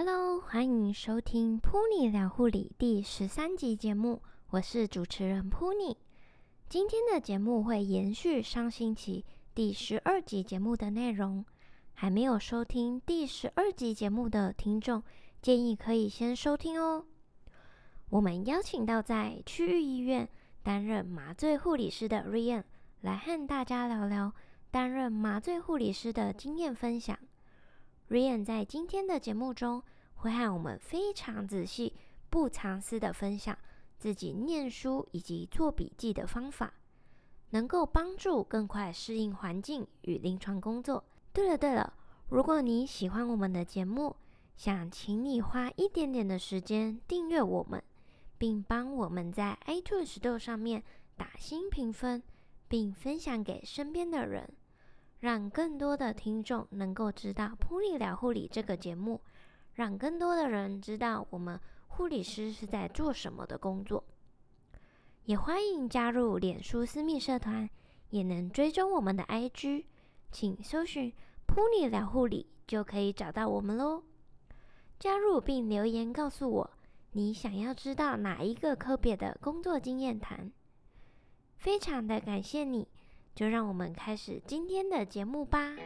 Hello，欢迎收听《Pony 聊护理》第十三集节目，我是主持人 Pony。今天的节目会延续上星期第十二集节目的内容，还没有收听第十二集节目的听众，建议可以先收听哦。我们邀请到在区域医院担任麻醉护理师的 Ryan 来和大家聊聊担任麻醉护理师的经验分享。Ryan 在今天的节目中会和我们非常仔细、不藏私的分享自己念书以及做笔记的方法，能够帮助更快适应环境与临床工作。对了对了，如果你喜欢我们的节目，想请你花一点点的时间订阅我们，并帮我们在 iTunes Store 上面打星评分，并分享给身边的人。让更多的听众能够知道《噗妮聊护理》这个节目，让更多的人知道我们护理师是在做什么的工作。也欢迎加入脸书私密社团，也能追踪我们的 IG，请搜寻“噗妮聊护理”就可以找到我们喽。加入并留言告诉我你想要知道哪一个科别的工作经验谈，非常的感谢你。就让我们开始今天的节目吧。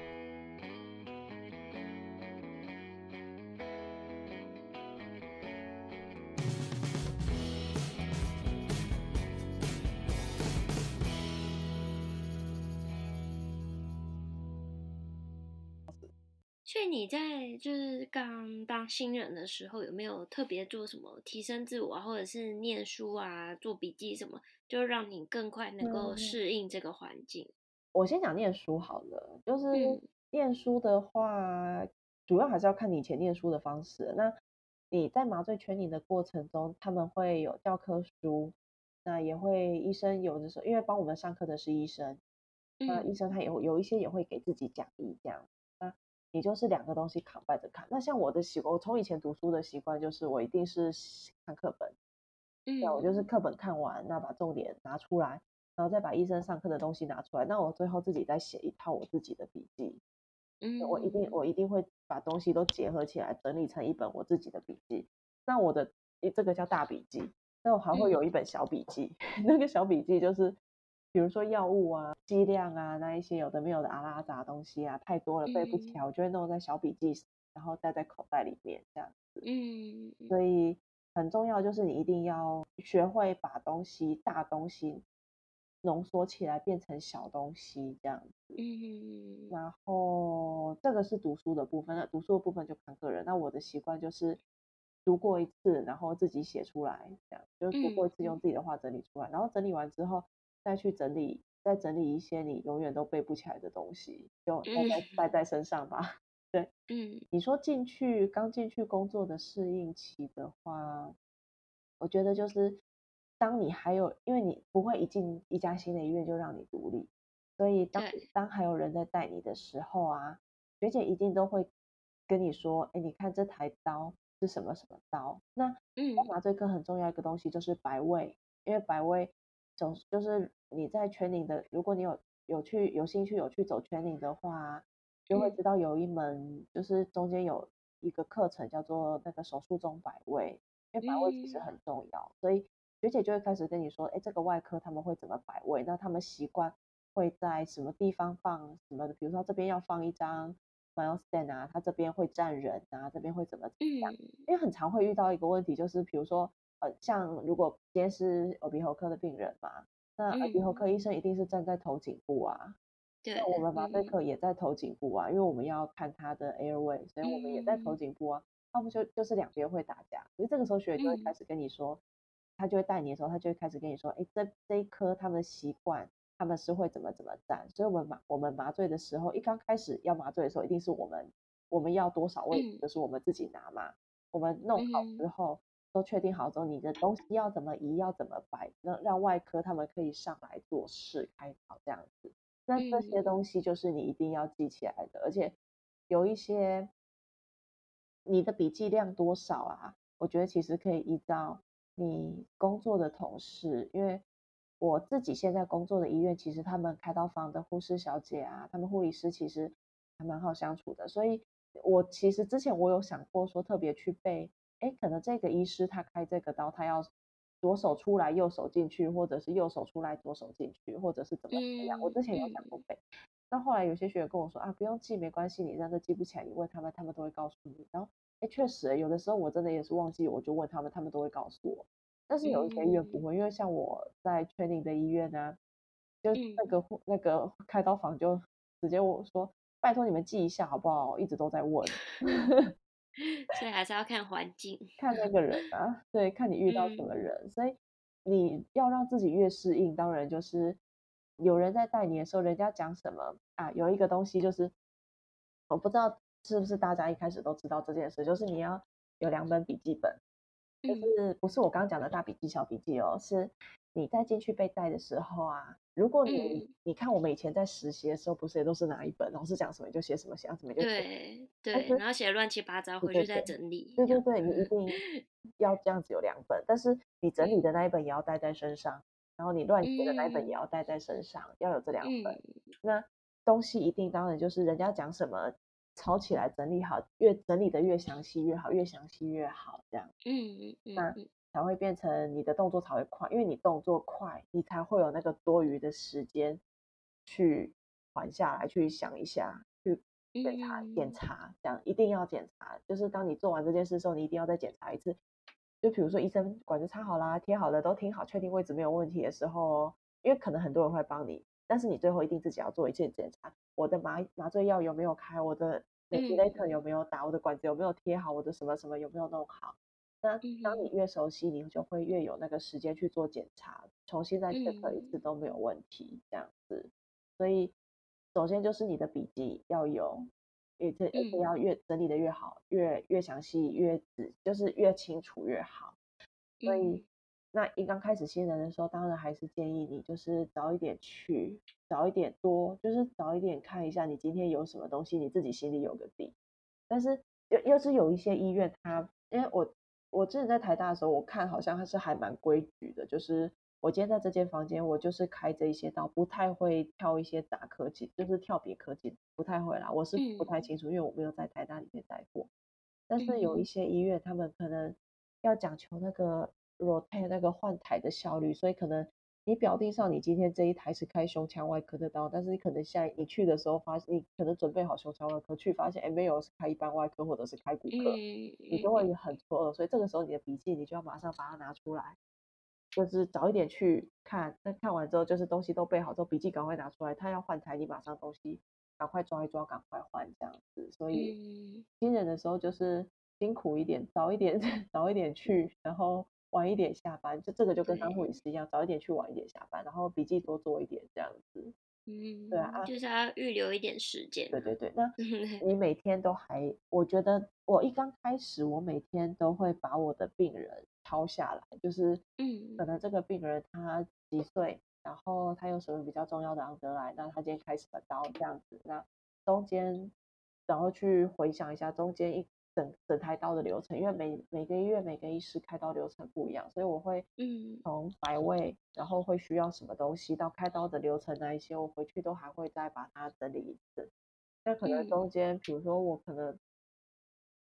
所以你在就是刚当新人的时候，有没有特别做什么提升自我，或者是念书啊、做笔记什么，就让你更快能够适应这个环境？嗯、我先讲念书好了，就是念书的话，嗯、主要还是要看你以前念书的方式。那你在麻醉 training 的过程中，他们会有教科书，那也会医生有的时候，因为帮我们上课的是医生，嗯、那医生他也会有一些也会给自己讲义这样。那你就是两个东西扛摆着看。那像我的习惯，我从以前读书的习惯就是，我一定是看课本，嗯，那我就是课本看完，那把重点拿出来，然后再把医生上课的东西拿出来，那我最后自己再写一套我自己的笔记，嗯，我一定我一定会把东西都结合起来，整理成一本我自己的笔记。那我的这个叫大笔记，那我还会有一本小笔记，嗯、那个小笔记就是。比如说药物啊、剂量啊，那一些有的没有的阿拉杂东西啊，太多了背不起来，嗯、我就会弄在小笔记，然后带在口袋里面这样子。嗯，所以很重要就是你一定要学会把东西、大东西浓缩起来变成小东西这样子。嗯，然后这个是读书的部分，那读书的部分就看个人。那我的习惯就是读过一次，然后自己写出来，这样就是读过一次用自己的话整理出来，然后整理完之后。再去整理，再整理一些你永远都背不起来的东西，就带在带在身上吧。对，嗯，你说进去刚进去工作的适应期的话，我觉得就是当你还有，因为你不会一进一家新的医院就让你独立，所以当当还有人在带你的时候啊，学姐一定都会跟你说，哎，你看这台刀是什么什么刀？那嗯，麻醉科很重要一个东西就是白位，因为白位。总就是你在 training 的，如果你有有去有兴趣有去走 training 的话，就会知道有一门就是中间有一个课程叫做那个手术中摆位，因为摆位其实很重要，所以学姐就会开始跟你说，哎，这个外科他们会怎么摆位？那他们习惯会在什么地方放什么的？比如说这边要放一张 myostand 啊，他这边会站人啊，这边会怎么怎么样？因为很常会遇到一个问题，就是比如说。呃，像如果今天是耳鼻喉科的病人嘛，那耳鼻喉科医生一定是站在头颈部啊。对、我们麻醉科也在头颈部啊，嗯、因为我们要看他的 airway，所以我们也在头颈部啊。那不、嗯、就就是两边会打架，所以这个时候学姐就会开始跟你说，嗯、他就会带你的时候，他就会开始跟你说，哎，这这一颗他们的习惯，他们是会怎么怎么站。所以我们麻我们麻醉的时候，一刚开始要麻醉的时候，一定是我们我们要多少位就是我们自己拿嘛。我们弄好之后。嗯都确定好之后，你的东西要怎么移，要怎么摆，让让外科他们可以上来做事开刀这样子。那这些东西就是你一定要记起来的，而且有一些你的笔记量多少啊？我觉得其实可以依照你工作的同事，因为我自己现在工作的医院，其实他们开刀房的护士小姐啊，他们护理师其实还蛮好相处的，所以我其实之前我有想过说特别去背，哎，可能这个医师他开这个刀，他要左手出来右手进去，或者是右手出来左手进去，或者是怎么样？嗯、我之前有想过背，那、嗯、后来有些学员跟我说啊，不用记，没关系，你真的记不起来，你问他们，他们都会告诉你。然后，哎，确实，有的时候我真的也是忘记，我就问他们，他们都会告诉我。但是有一些医院不会，嗯、因为像我在 training 的医院呢、啊，就那个、嗯、那个开刀房就直接我说，拜托你们记一下好不好？一直都在问。所以还是要看环境，看那个人啊，对，看你遇到什么人。嗯、所以你要让自己越适应，当然就是有人在带你的时候，人家讲什么啊？有一个东西就是，我不知道是不是大家一开始都知道这件事，就是你要有两本笔记本，就是不是我刚刚讲的大笔记、小笔记哦，是。你在进去被带的时候啊，如果你、嗯、你看我们以前在实习的时候，不是也都是拿一本，老师讲什么你就写什么，写什么就对对，然后写乱七八糟，回去再整理。对对对，你一定 要这样子有两本，但是你整理的那一本也要带在身上，然后你乱写的那一本也要带在身上，嗯、要有这两本。嗯、那东西一定当然就是人家讲什么抄起来整理好，越整理的越详细越好，越详细越好，这样。嗯嗯。那。才会变成你的动作才会快，因为你动作快，你才会有那个多余的时间去缓下来，去想一下，去检查、嗯、检查，这样一定要检查。就是当你做完这件事的时候，你一定要再检查一次。就比如说医生管子插好啦，贴好了，都挺好，确定位置没有问题的时候，因为可能很多人会帮你，但是你最后一定自己要做一件检查。我的麻麻醉药有没有开？我的 ventilator 有没有打？我的管子有没有贴好？我的什么什么有没有弄好？那当你越熟悉，你就会越有那个时间去做检查，重新再 check 一次都没有问题，这样子。所以，首先就是你的笔记要有，也这而且要越整理的越好，越越详细，越仔，就是越清楚越好。所以，那一刚开始新人的时候，当然还是建议你就是早一点去，早一点多，就是早一点看一下你今天有什么东西，你自己心里有个底。但是，又又是有一些医院，它因为我。我之前在台大的时候，我看好像还是还蛮规矩的，就是我今天在这间房间，我就是开这一些刀，不太会跳一些杂科技，就是跳别科技，不太会啦。我是不太清楚，因为我没有在台大里面待过。但是有一些医院，他们可能要讲求那个 rotate 那个换台的效率，所以可能。你表定上，你今天这一台是开胸腔外科的刀，但是你可能现在你去的时候发现，你可能准备好胸腔外科去，发现哎没有，是开一般外科或者是开骨科，嗯、你都会很错愕。所以这个时候你的笔记你就要马上把它拿出来，就是早一点去看。那看完之后就是东西都备好之后，笔记赶快拿出来。他要换台，你马上东西赶快抓一抓，赶快换这样子。所以新人的时候就是辛苦一点，早一点 早一点去，然后。晚一点下班，就这个就跟当护理师一样，早一点去，晚一点下班，然后笔记多做一点这样子。嗯，对啊，就是要预留一点时间。对对对，那 你每天都还，我觉得我一刚开始，我每天都会把我的病人抄下来，就是嗯，可能这个病人他几岁，然后他有什么比较重要的昂德莱，那他今天开什么刀这样子，那中间然后去回想一下中间一。整整台刀的流程，因为每每个月每个医师开刀流程不一样，所以我会嗯从摆位，然后会需要什么东西到开刀的流程那一些，我回去都还会再把它整理一次。那可能中间，比如说我可能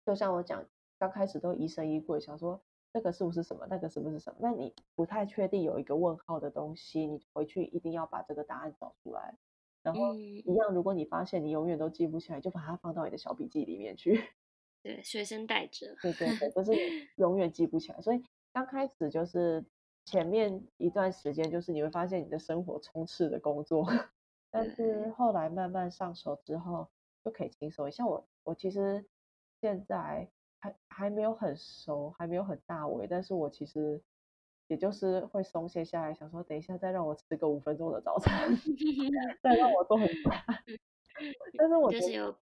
就像我讲，刚开始都疑神疑鬼，想说这个是不是什么，那个是不是什么？那你不太确定有一个问号的东西，你回去一定要把这个答案找出来。然后一样，如果你发现你永远都记不起来，就把它放到你的小笔记里面去。对，随身带着。对对对，就是 永远记不起来。所以刚开始就是前面一段时间，就是你会发现你的生活充斥的工作，但是后来慢慢上手之后，就可以轻松。像我，我其实现在还还没有很熟，还没有很大尾，但是我其实也就是会松懈下来，想说等一下再让我吃个五分钟的早餐，再让我做很大。但是我觉得就是有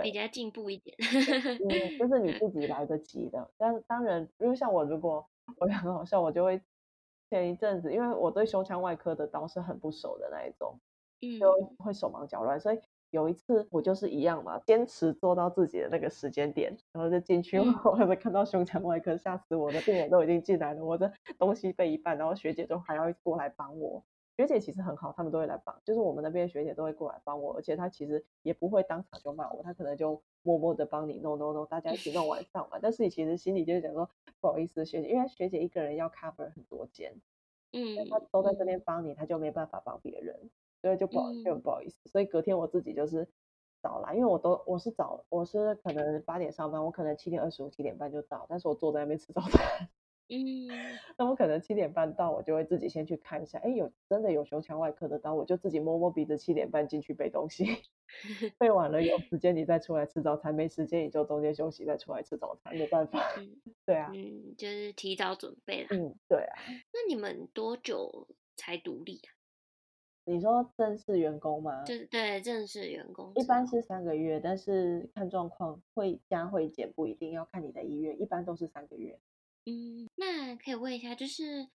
对比较进步一点，嗯，就是你自己来得及的。但当然，因为像我，如果我也很好笑，我就会前一阵子，因为我对胸腔外科的刀是很不熟的那一种，嗯，就会手忙脚乱。所以有一次我就是一样嘛，坚持做到自己的那个时间点，然后就进去，嗯、我还没看到胸腔外科，吓死我的病人都已经进来了，我的东西备一半，然后学姐就还要过来帮我。学姐其实很好，他们都会来帮，就是我们那边的学姐都会过来帮我，而且她其实也不会当场就骂我，她可能就默默的帮你弄弄弄，大家一起弄完上完。但是你其实心里就是想说不好意思，学姐，因为学姐一个人要 cover 很多间，嗯，她都在这边帮你，她就没办法帮别人，所以就不好就很不好意思。所以隔天我自己就是早来，因为我都我是早我是可能八点上班，我可能七点二十五七点半就到，但是我坐在那边吃早餐。嗯，那我可能七点半到，我就会自己先去看一下，哎，有真的有胸腔外科的刀，我就自己摸摸鼻子，七点半进去背东西，背完了有时间你再出来吃早餐，没时间你就中间休息再出来吃早餐，没办法。嗯、对啊，嗯，就是提早准备了。嗯，对啊。那你们多久才独立啊？你说正式员工吗？就是对正式员工，一般是三个月，但是看状况会加会减，不一定要看你的医院，一般都是三个月。嗯，那可以问一下，就是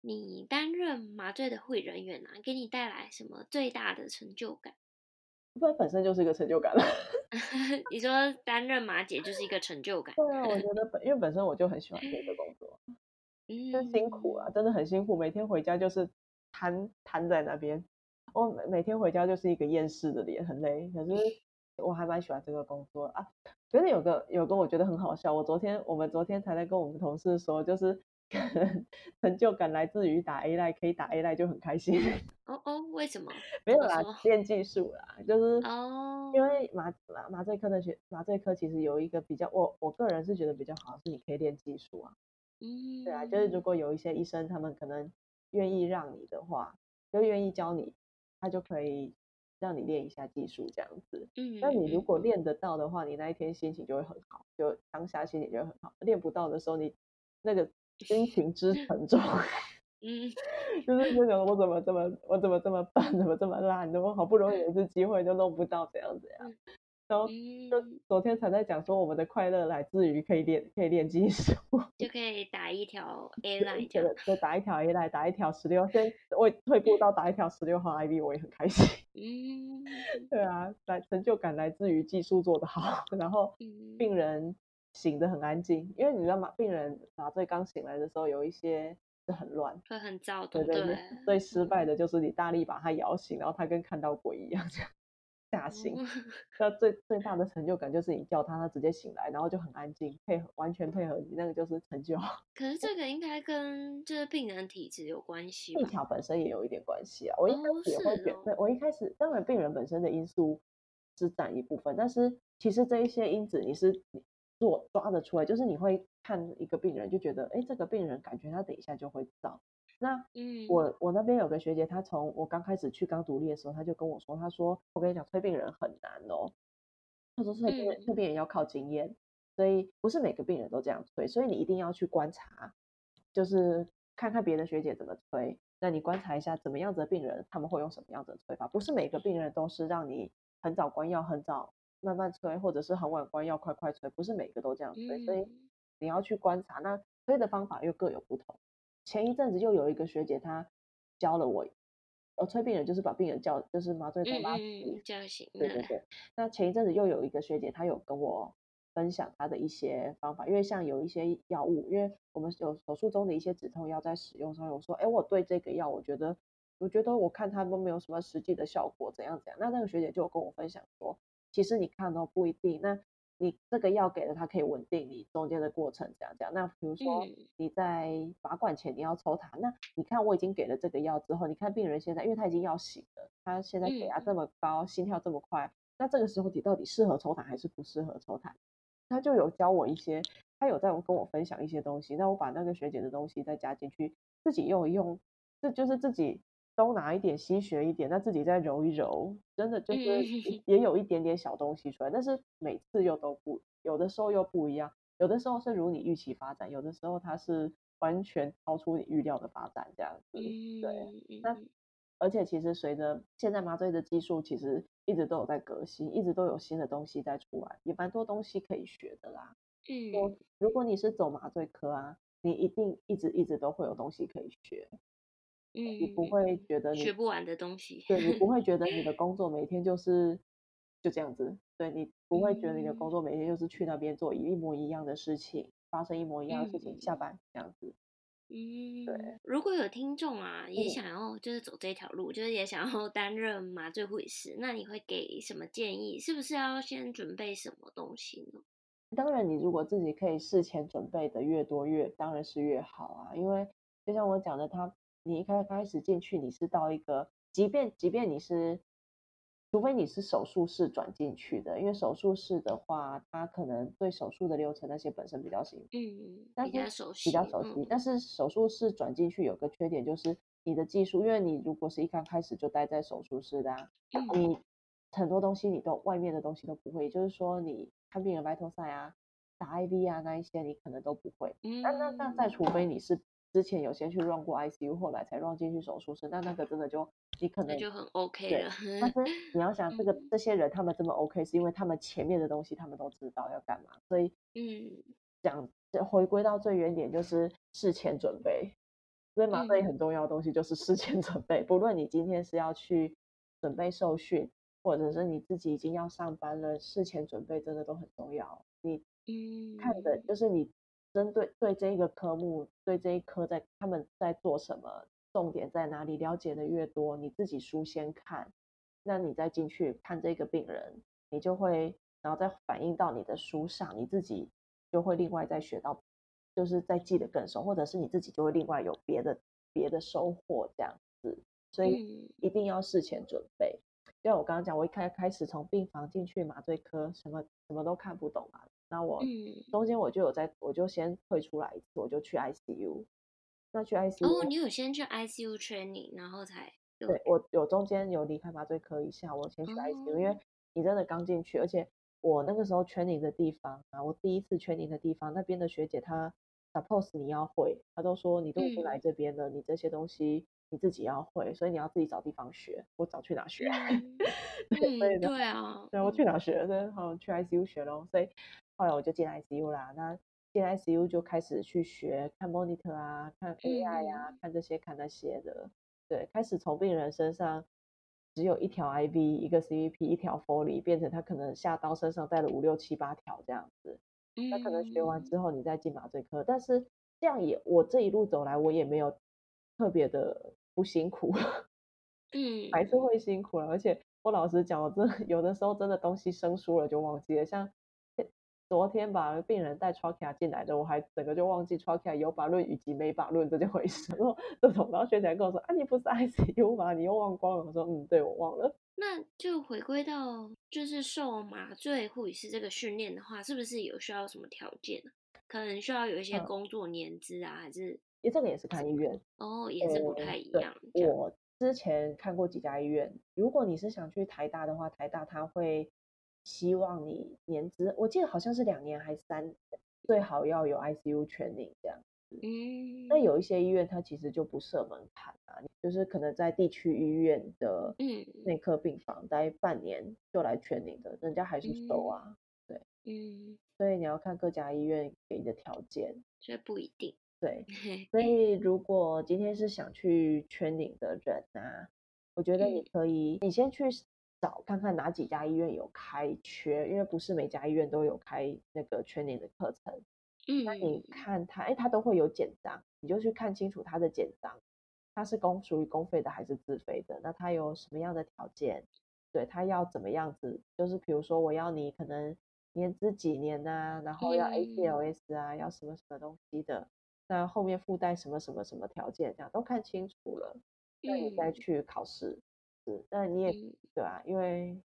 你担任麻醉的护理人员啊，给你带来什么最大的成就感？不然本身就是一个成就感了。你说担任麻姐就是一个成就感？对啊，我觉得本因为本身我就很喜欢这个工作，嗯，就辛苦啊，真的很辛苦，每天回家就是瘫瘫在那边，我每每天回家就是一个厌世的脸，很累，可是我还蛮喜欢这个工作啊。觉得有个有个我觉得很好笑，我昨天我们昨天才在跟我们同事说，就是成就感来自于打 A 赖，可以打 A 赖就很开心。哦哦，为什么？没有啦，练技术啦，就是哦，因为麻麻麻醉科的学麻醉科其实有一个比较，我我个人是觉得比较好是你可以练技术啊。嗯，对啊，就是如果有一些医生他们可能愿意让你的话，就愿意教你，他就可以。让你练一下技术这样子，嗯，那你如果练得到的话，你那一天心情就会很好，就当下心情就会很好。练不到的时候，你那个心情之沉重，嗯，就是那种我怎么这么我怎么这么笨，怎么这么烂，怎么好不容易有一次机会就弄不到这样子呀？然后就昨天才在讲说，我们的快乐来自于可以练可以练技术，就可以打一条 A line，就打一条 A line，打一条十六，先我退步到打一条十六号 IB，我也很开心。嗯，对啊，来成就感来自于技术做得好，然后病人醒得很安静，因为你知道吗？病人麻醉刚醒来的时候，有一些是很乱，会很躁动。对对对，最失败的就是你大力把他摇醒，然后他跟看到鬼一样这样。吓醒，那最最大的成就感就是你叫他，他直接醒来，然后就很安静，配合完全配合你，那个就是成就。可是 这个应该跟就是病人体质有关系吧？技巧本身也有一点关系啊。我一开始也会觉得，我一开始当然病人本身的因素是占一部分，但是其实这一些因子你是做抓得出来，就是你会看一个病人就觉得，哎，这个病人感觉他等一下就会躁。那嗯，我我那边有个学姐，她从我刚开始去刚独立的时候，她就跟我说，她说我跟你讲，催病人很难哦。她说催病人催病人要靠经验，所以不是每个病人都这样催，所以你一定要去观察，就是看看别的学姐怎么催，那你观察一下怎么样子的病人他们会用什么样子的催法，不是每个病人都是让你很早关药，很早慢慢催，或者是很晚关药，快快催，不是每个都这样催，所以你要去观察，那催的方法又各有不同。前一阵子又有一个学姐，她教了我，呃，催病人就是把病人叫，就是麻醉刀拉直，叫醒。对对对。那前一阵子又有一个学姐，她有跟我分享她的一些方法，因为像有一些药物，因为我们有手术中的一些止痛药在使用上，我说，哎，我对这个药，我觉得，我觉得我看它都没有什么实际的效果，怎样怎样。那那个学姐就跟我分享说，其实你看都不一定。那你这个药给了，它可以稳定你中间的过程，这样这样。那比如说你在拔管前你要抽痰，那你看我已经给了这个药之后，你看病人现在，因为他已经要醒了，他现在血压这么高，心跳这么快，那这个时候你到底适合抽痰还是不适合抽痰？他就有教我一些，他有在跟我分享一些东西，那我把那个学姐的东西再加进去，自己用一用，这就是自己。东拿一点，西学一点，那自己再揉一揉，真的就是也有一点点小东西出来，但是每次又都不，有的时候又不一样，有的时候是如你预期发展，有的时候它是完全超出你预料的发展，这样子。对，那而且其实随着现在麻醉的技术，其实一直都有在革新，一直都有新的东西在出来，也蛮多东西可以学的啦。嗯，如果你是走麻醉科啊，你一定一直一直都会有东西可以学。嗯，你不会觉得你学不完的东西，对，你不会觉得你的工作每天就是就这样子，对，你不会觉得你的工作每天就是去那边做一模一样的事情，发生一模一样的事情，下班这样子，嗯，对。如果有听众啊，也想要就是走这条路，嗯、就是也想要 担任麻醉护理师，那你会给什么建议？是不是要先准备什么东西呢？当然，你如果自己可以事前准备的越多越，当然是越好啊。因为就像我讲的，他你一开开始进去，你是到一个，即便即便你是。除非你是手术室转进去的，因为手术室的话，他可能对手术的流程那些本身比较新，嗯，但是比较熟悉，比较熟悉。嗯、但是手术室转进去有个缺点，就是你的技术，因为你如果是一刚开始就待在手术室的、啊，嗯、你很多东西你都外面的东西都不会，也就是说你看病人 vital sign 啊、打 IV 啊那一些你可能都不会。嗯，那那那再除非你是。之前有先去 run 过 ICU，后来才 run 进去手术室，那那个真的就你可能就很 OK 了。但是 你要想这个这些人他们这么 OK，是因为他们前面的东西他们都知道要干嘛，所以嗯，讲回归到最原点就是事前准备。所以麻醉很重要的东西就是事前 准备，不论你今天是要去准备受训，或者是你自己已经要上班了，事前准备真的都很重要。你嗯，看的就是你。针对对这一个科目，对这一科在他们在做什么，重点在哪里，了解的越多，你自己书先看，那你再进去看这个病人，你就会，然后再反映到你的书上，你自己就会另外再学到，就是再记得更熟，或者是你自己就会另外有别的别的收获这样子，所以一定要事前准备。就像我刚刚讲，我一开开始从病房进去麻醉科，什么什么都看不懂啊。那我中间我就有在，我就先退出来一次，我就去 ICU。那去 ICU 哦，你有先去 ICU training，然后才对，我有中间有离开麻醉科一下，我先去 ICU，哦，因为你真的刚进去，而且我那个时候 training 的地方啊，我第一次 training 的地方，那边的学姐她 suppose 你要会，她都说你都已经来这边了，嗯、你这些东西你自己要会，所以你要自己找地方学。我找去哪学？嗯、对，对，对啊，对，我去哪学？对，好去 ICU 学咯。所以。后来我就进 ICU 啦，那进 ICU 就开始去学看 monitor 啊，看 AI 呀、啊，嗯、看这些看那些的，对，开始从病人身上只有一条 IV，一个 CVP，一条 Foley，变成他可能下刀身上带了五六七八条这样子。那可能学完之后你再进麻醉科，但是这样也我这一路走来我也没有特别的不辛苦，嗯，还是会辛苦了。而且我老实讲，我真的有的时候真的东西生疏了就忘记了，像。昨天把病人带 trachea 进来的，我还整个就忘记 trachea 有把论以及没把论这件回事。然后这种，然后学姐跟我说：“啊，你不是 ICU 吗？你又忘光了。”我说：“嗯，对，我忘了。”那就回归到就是受麻醉护理师这个训练的话，是不是有需要什么条件？可能需要有一些工作年资啊，嗯、还是？因为这个也是看医院哦，也是不太一样。嗯、我之前看过几家医院，如果你是想去台大的话，台大它会。希望你年资，我记得好像是两年还是三，最好要有 ICU training 这样子。嗯，那有一些医院它其实就不设门槛啊，就是可能在地区医院的内科病房待半年就来 training 的，人家还是收啊。嗯、对，嗯，所以你要看各家医院给你的条件，所以不一定。对，所以 如果今天是想去 training 的人啊，我觉得你可以，嗯、你先去。找看看哪几家医院有开缺，因为不是每家医院都有开那个 training 的课程。嗯，那你看他，哎，他都会有简章，你就去看清楚他的简章，他是公属于公费的还是自费的？那他有什么样的条件？对，他要怎么样子？就是比如说我要你可能年资几年啊，然后要 ACLS 啊，嗯、要什么什么东西的，那后面附带什么什么什么条件，这样都看清楚了，那你再去考试。那你也、嗯、对啊，因为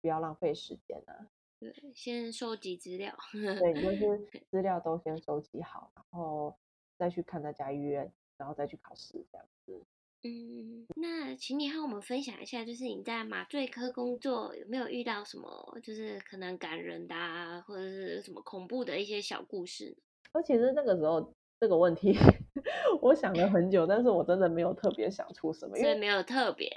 不要浪费时间啊。对，先收集资料。对，就是 资料都先收集好，然后再去看那家医院，然后再去考试这样子。嗯，那请你和我们分享一下，就是你在麻醉科工作有没有遇到什么，就是可能感人的啊，或者是什么恐怖的一些小故事？而其实那个时候。这个问题 我想了很久，但是我真的没有特别想出什么，因为没有特别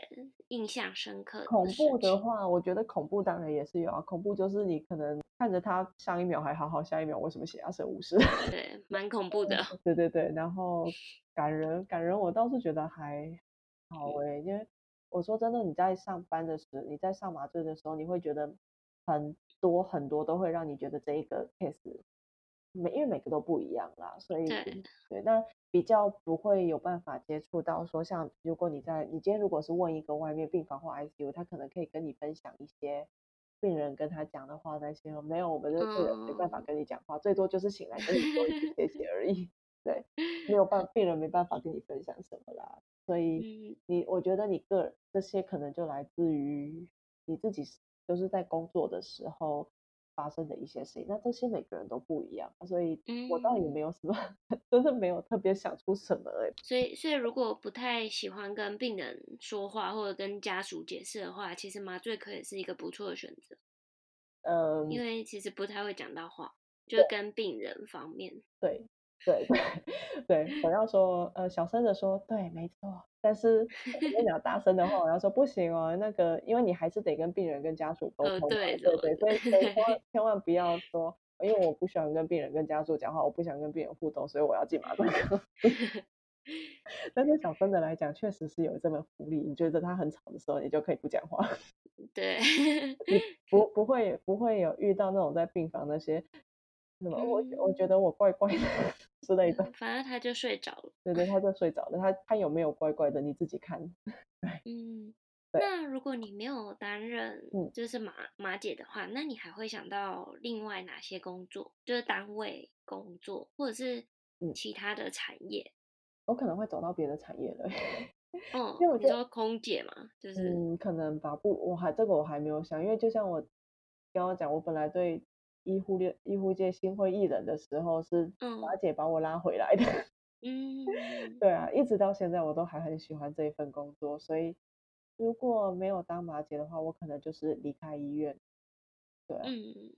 印象深刻的。恐怖的话，我觉得恐怖当然也是有啊。恐怖就是你可能看着他上一秒还好好，下一秒为什么血压升五十？对，蛮恐怖的。对对对，然后感人感人，我倒是觉得还好诶、欸，因为我说真的，你在上班的时候，你在上麻醉的时候，你会觉得很多很多都会让你觉得这一个 case。每因为每个都不一样啦，所以对，对，那比较不会有办法接触到说，像如果你在你今天如果是问一个外面病房或 ICU，他可能可以跟你分享一些病人跟他讲的话那些，没有，我们这个人没办法跟你讲话，嗯、最多就是醒来跟你说一句谢谢而已，对，没有办病人没办法跟你分享什么啦，所以你我觉得你个人这些可能就来自于你自己就是在工作的时候。发生的一些事情，那这些每个人都不一样，所以我倒也没有什么，嗯、真的没有特别想出什么哎、欸。所以，所以如果不太喜欢跟病人说话或者跟家属解释的话，其实麻醉科也是一个不错的选择。嗯，因为其实不太会讲到话，就跟病人方面。对对对 对，我要说呃小声的说，对，没错。但是我跟你要大声的话，我要说不行哦，那个因为你还是得跟病人跟家属沟通，对对对，所以千万千万不要说，因为我不喜欢跟病人跟家属讲话，我不想跟病人互动，所以我要进麻醉科。但是小声的来讲，确实是有这么福利，你觉得他很吵的时候，你就可以不讲话。对，你不不会不会有遇到那种在病房那些。什么？我我觉得我怪怪的之类的，反正他就睡着了。对对，他就睡着了。他他有没有乖乖的？你自己看。对，嗯。那如果你没有担任就是马马姐的话，那你还会想到另外哪些工作？就是单位工作，或者是其他的产业？嗯、我可能会走到别的产业了。嗯，因为我觉得空姐嘛，就是嗯，可能吧。不，我还这个我还没有想，因为就像我刚刚讲，我本来对。医护界医护界心灰意冷的时候，是麻姐把我拉回来的。嗯，对啊，一直到现在我都还很喜欢这一份工作。所以如果没有当麻姐的话，我可能就是离开医院。对啊，嗯，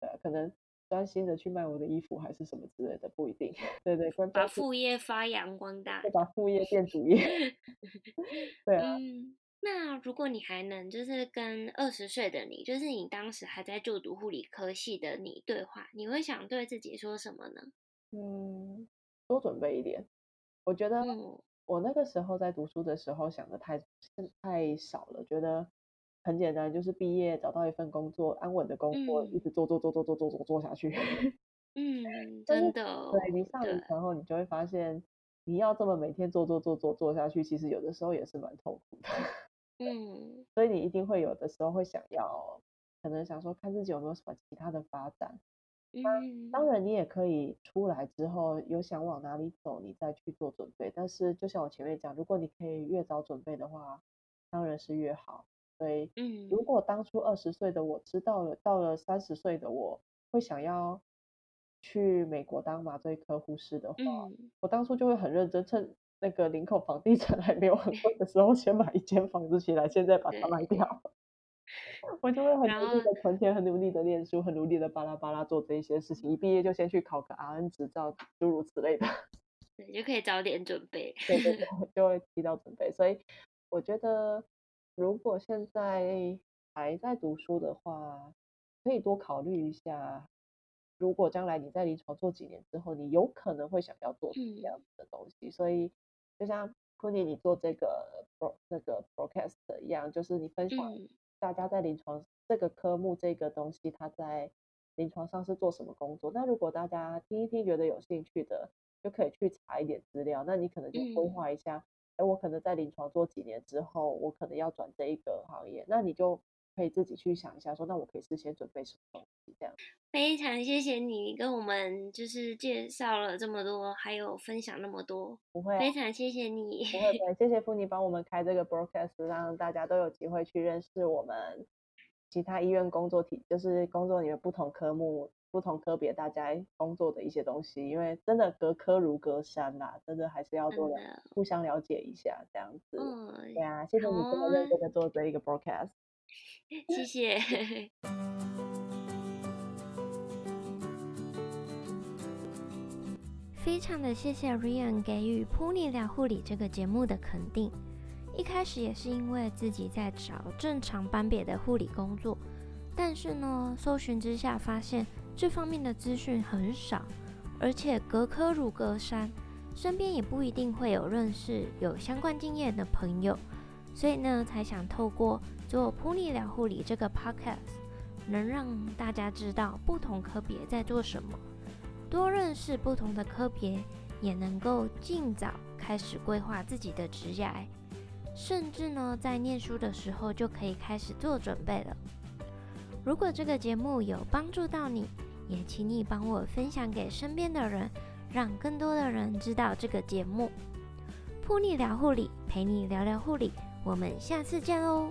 对啊，可能专心的去卖我的衣服，还是什么之类的，不一定。对 对，把副业发扬光大，把副业变主业。对啊。嗯那如果你还能就是跟二十岁的你，就是你当时还在就读护理科系的你对话，你会想对自己说什么呢？嗯，多准备一点。我觉得我那个时候在读书的时候想的太太少了，觉得很简单，就是毕业找到一份工作，安稳的工作，嗯、一直做做做做做做做做下去。嗯，真的。对，你上了之后，你就会发现，你要这么每天做做做做做下去，其实有的时候也是蛮痛苦的。嗯，所以你一定会有的时候会想要，可能想说看自己有没有什么其他的发展。嗯，当然你也可以出来之后有想往哪里走，你再去做准备。但是就像我前面讲，如果你可以越早准备的话，当然是越好。所以，嗯，如果当初二十岁的我知道了，到了三十岁的我会想要去美国当麻醉科护士的话，嗯，我当初就会很认真趁。那个林口房地产还没有很贵的时候，先买一间房子起来，现在把它卖掉。我就会很努力的存钱，很努力的念书，很努力的巴拉巴拉做这一些事情。一毕业就先去考个 RN 执照，诸如此类的。对，就可以早点准备。对对对，就会提早准备。所以我觉得，如果现在还在读书的话，可以多考虑一下。如果将来你在临床做几年之后，你有可能会想要做什么样子的东西，嗯、所以。就像 Puni 你做这个 pro 那个 broadcast 一样，就是你分享大家在临床这个科目这个东西，它在临床上是做什么工作。那如果大家听一听觉得有兴趣的，就可以去查一点资料。那你可能就规划一下，哎，我可能在临床做几年之后，我可能要转这一个行业，那你就。可以自己去想一下，说那我可以事先准备什么东西，这样。非常谢谢你跟我们就是介绍了这么多，还有分享那么多，不会、啊，非常谢谢你，不会，谢谢 Puni 帮我们开这个 broadcast，让大家都有机会去认识我们其他医院工作体，就是工作里面不同科目、不同科别大家工作的一些东西，因为真的隔科如隔山啦、啊，真的还是要多的互相了解一下，这样子。嗯，对啊，谢谢你这么认真的做这一个 broadcast。谢谢。非常的谢谢 Ryan 给予 Puni 聊护理这个节目的肯定。一开始也是因为自己在找正常班别的护理工作，但是呢，搜寻之下发现这方面的资讯很少，而且隔科如隔山，身边也不一定会有认识有相关经验的朋友，所以呢，才想透过。做 Puni 聊护理这个 podcast，能让大家知道不同科别在做什么。多认识不同的科别，也能够尽早开始规划自己的职业，甚至呢，在念书的时候就可以开始做准备了。如果这个节目有帮助到你，也请你帮我分享给身边的人，让更多的人知道这个节目。噗妮聊护理，陪你聊聊护理，我们下次见喽。